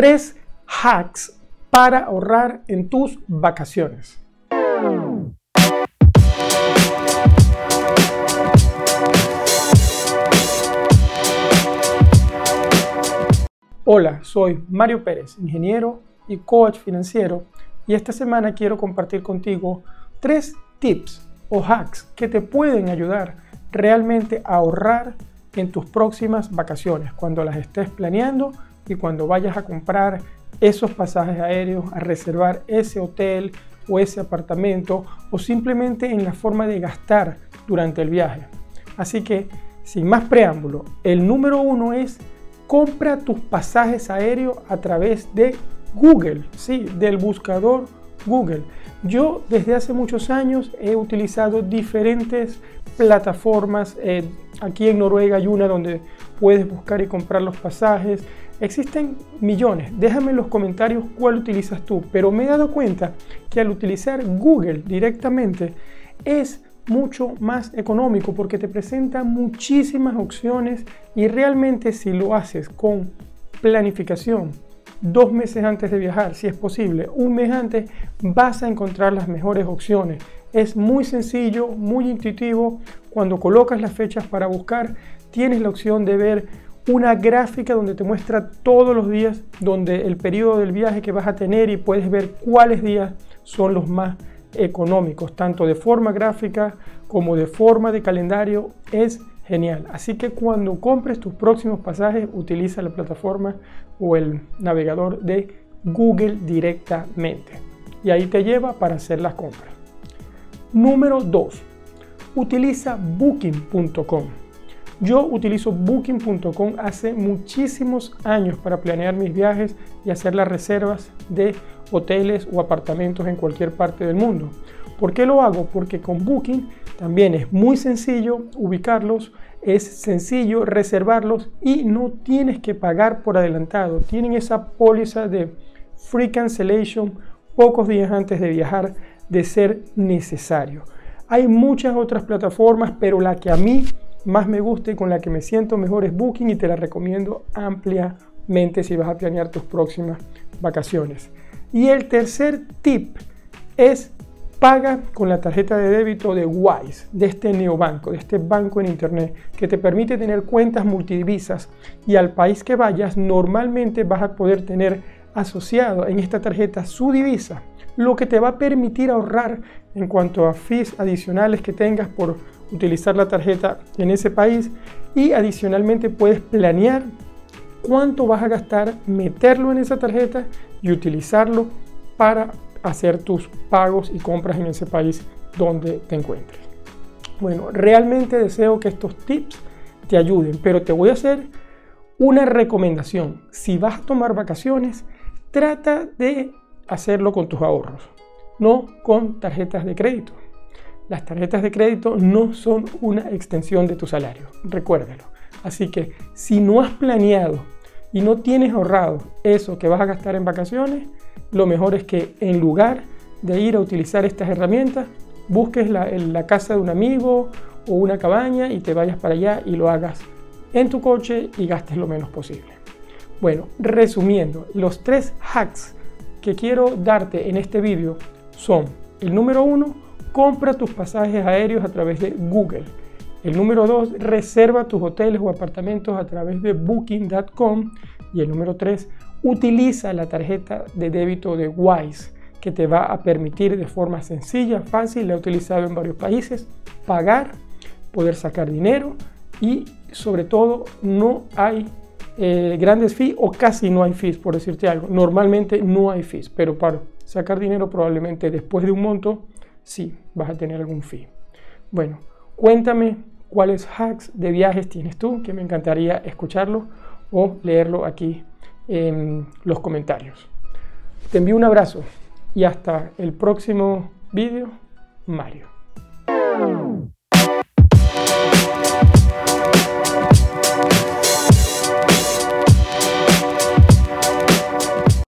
tres hacks para ahorrar en tus vacaciones. Hola, soy Mario Pérez, ingeniero y coach financiero, y esta semana quiero compartir contigo tres tips o hacks que te pueden ayudar realmente a ahorrar en tus próximas vacaciones, cuando las estés planeando y cuando vayas a comprar esos pasajes aéreos, a reservar ese hotel o ese apartamento o simplemente en la forma de gastar durante el viaje. Así que, sin más preámbulo, el número uno es compra tus pasajes aéreos a través de Google, sí, del buscador Google. Yo desde hace muchos años he utilizado diferentes plataformas. Eh, aquí en Noruega hay una donde puedes buscar y comprar los pasajes. Existen millones. Déjame en los comentarios cuál utilizas tú. Pero me he dado cuenta que al utilizar Google directamente es mucho más económico porque te presenta muchísimas opciones y realmente si lo haces con planificación, dos meses antes de viajar, si es posible, un mes antes, vas a encontrar las mejores opciones. Es muy sencillo, muy intuitivo. Cuando colocas las fechas para buscar, tienes la opción de ver una gráfica donde te muestra todos los días, donde el periodo del viaje que vas a tener y puedes ver cuáles días son los más económicos, tanto de forma gráfica como de forma de calendario. Es genial. Así que cuando compres tus próximos pasajes, utiliza la plataforma o el navegador de Google directamente. Y ahí te lleva para hacer las compras. Número 2. Utiliza booking.com. Yo utilizo booking.com hace muchísimos años para planear mis viajes y hacer las reservas de hoteles o apartamentos en cualquier parte del mundo. ¿Por qué lo hago? Porque con Booking también es muy sencillo ubicarlos, es sencillo reservarlos y no tienes que pagar por adelantado. Tienen esa póliza de free cancellation pocos días antes de viajar de ser necesario. Hay muchas otras plataformas, pero la que a mí más me gusta y con la que me siento mejor es Booking y te la recomiendo ampliamente si vas a planear tus próximas vacaciones. Y el tercer tip es paga con la tarjeta de débito de Wise, de este neobanco, de este banco en internet que te permite tener cuentas multidivisas y al país que vayas normalmente vas a poder tener asociado en esta tarjeta su divisa, lo que te va a permitir ahorrar en cuanto a fees adicionales que tengas por utilizar la tarjeta en ese país y adicionalmente puedes planear cuánto vas a gastar, meterlo en esa tarjeta y utilizarlo para hacer tus pagos y compras en ese país donde te encuentres. Bueno, realmente deseo que estos tips te ayuden, pero te voy a hacer una recomendación. Si vas a tomar vacaciones, trata de hacerlo con tus ahorros, no con tarjetas de crédito. Las tarjetas de crédito no son una extensión de tu salario, recuérdalo. Así que si no has planeado y no tienes ahorrado eso que vas a gastar en vacaciones, lo mejor es que en lugar de ir a utilizar estas herramientas, busques la, la casa de un amigo o una cabaña y te vayas para allá y lo hagas en tu coche y gastes lo menos posible. Bueno, resumiendo, los tres hacks que quiero darte en este vídeo son el número uno, compra tus pasajes aéreos a través de Google. El número 2, reserva tus hoteles o apartamentos a través de booking.com. Y el número 3, utiliza la tarjeta de débito de Wise, que te va a permitir de forma sencilla, fácil, la he utilizado en varios países, pagar, poder sacar dinero y sobre todo no hay eh, grandes fees o casi no hay fees, por decirte algo. Normalmente no hay fees, pero para sacar dinero probablemente después de un monto sí vas a tener algún fee. Bueno, cuéntame cuáles hacks de viajes tienes tú, que me encantaría escucharlo o leerlo aquí en los comentarios. Te envío un abrazo y hasta el próximo vídeo, Mario.